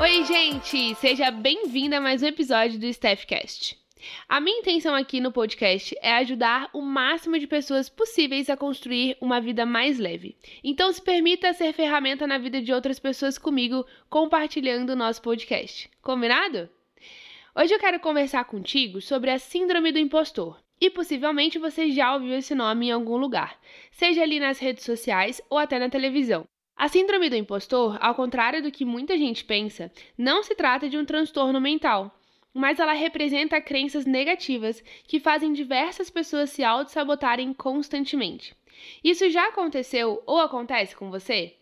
Oi, gente! Seja bem-vinda a mais um episódio do Staffcast. A minha intenção aqui no podcast é ajudar o máximo de pessoas possíveis a construir uma vida mais leve. Então, se permita ser ferramenta na vida de outras pessoas comigo, compartilhando o nosso podcast. Combinado? Hoje eu quero conversar contigo sobre a Síndrome do Impostor. E possivelmente você já ouviu esse nome em algum lugar, seja ali nas redes sociais ou até na televisão. A síndrome do impostor, ao contrário do que muita gente pensa, não se trata de um transtorno mental, mas ela representa crenças negativas que fazem diversas pessoas se auto-sabotarem constantemente. Isso já aconteceu ou acontece com você?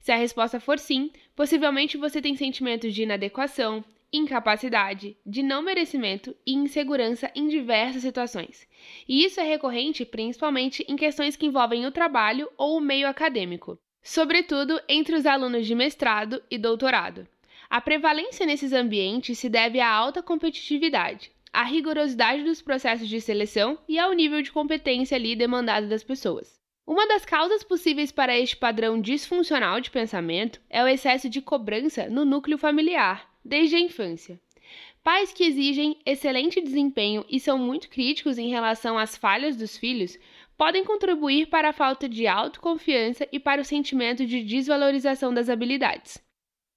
Se a resposta for sim, possivelmente você tem sentimentos de inadequação, incapacidade, de não merecimento e insegurança em diversas situações. E isso é recorrente principalmente em questões que envolvem o trabalho ou o meio acadêmico sobretudo entre os alunos de mestrado e doutorado. A prevalência nesses ambientes se deve à alta competitividade, à rigorosidade dos processos de seleção e ao nível de competência ali demandado das pessoas. Uma das causas possíveis para este padrão disfuncional de pensamento é o excesso de cobrança no núcleo familiar, desde a infância. Pais que exigem excelente desempenho e são muito críticos em relação às falhas dos filhos podem contribuir para a falta de autoconfiança e para o sentimento de desvalorização das habilidades.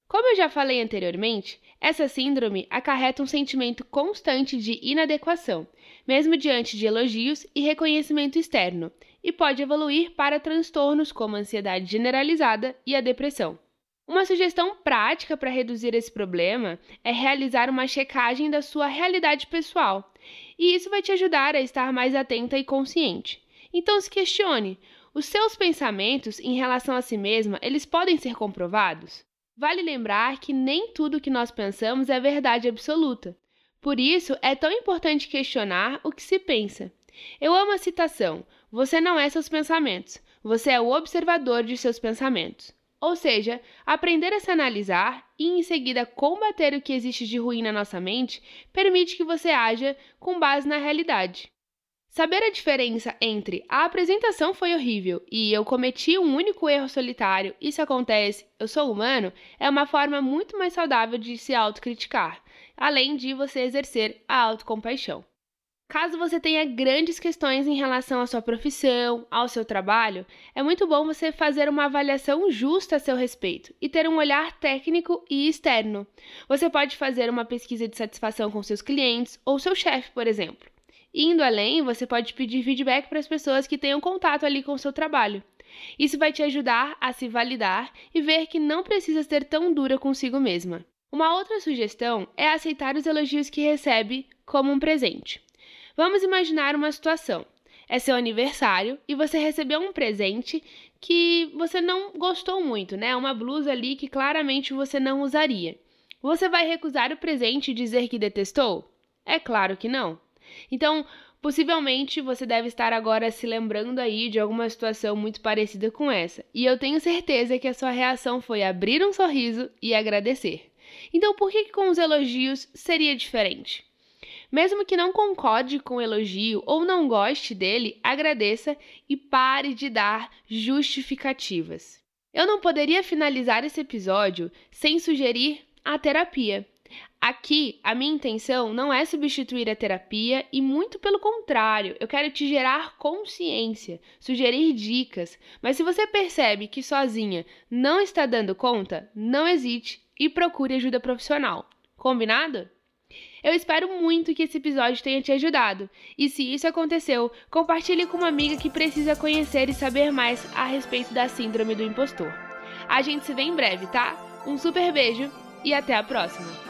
Como eu já falei anteriormente, essa síndrome acarreta um sentimento constante de inadequação, mesmo diante de elogios e reconhecimento externo, e pode evoluir para transtornos como a ansiedade generalizada e a depressão. Uma sugestão prática para reduzir esse problema é realizar uma checagem da sua realidade pessoal, e isso vai te ajudar a estar mais atenta e consciente. Então se questione: os seus pensamentos em relação a si mesma, eles podem ser comprovados? Vale lembrar que nem tudo que nós pensamos é verdade absoluta. Por isso, é tão importante questionar o que se pensa. Eu amo a citação: Você não é seus pensamentos, você é o observador de seus pensamentos. Ou seja, aprender a se analisar e em seguida combater o que existe de ruim na nossa mente permite que você haja com base na realidade. Saber a diferença entre a apresentação foi horrível e eu cometi um único erro solitário, isso acontece, eu sou humano, é uma forma muito mais saudável de se autocriticar, além de você exercer a autocompaixão. Caso você tenha grandes questões em relação à sua profissão, ao seu trabalho, é muito bom você fazer uma avaliação justa a seu respeito e ter um olhar técnico e externo. Você pode fazer uma pesquisa de satisfação com seus clientes ou seu chefe, por exemplo. Indo além, você pode pedir feedback para as pessoas que tenham contato ali com o seu trabalho. Isso vai te ajudar a se validar e ver que não precisa ser tão dura consigo mesma. Uma outra sugestão é aceitar os elogios que recebe como um presente. Vamos imaginar uma situação. É seu aniversário e você recebeu um presente que você não gostou muito, né? Uma blusa ali que claramente você não usaria. Você vai recusar o presente e dizer que detestou? É claro que não. Então, possivelmente você deve estar agora se lembrando aí de alguma situação muito parecida com essa. E eu tenho certeza que a sua reação foi abrir um sorriso e agradecer. Então, por que, que com os elogios seria diferente? Mesmo que não concorde com o elogio ou não goste dele, agradeça e pare de dar justificativas. Eu não poderia finalizar esse episódio sem sugerir a terapia. Aqui, a minha intenção não é substituir a terapia e muito pelo contrário, eu quero te gerar consciência, sugerir dicas, mas se você percebe que sozinha não está dando conta, não hesite e procure ajuda profissional. Combinado? Eu espero muito que esse episódio tenha te ajudado. E se isso aconteceu, compartilhe com uma amiga que precisa conhecer e saber mais a respeito da síndrome do impostor. A gente se vê em breve, tá? Um super beijo e até a próxima!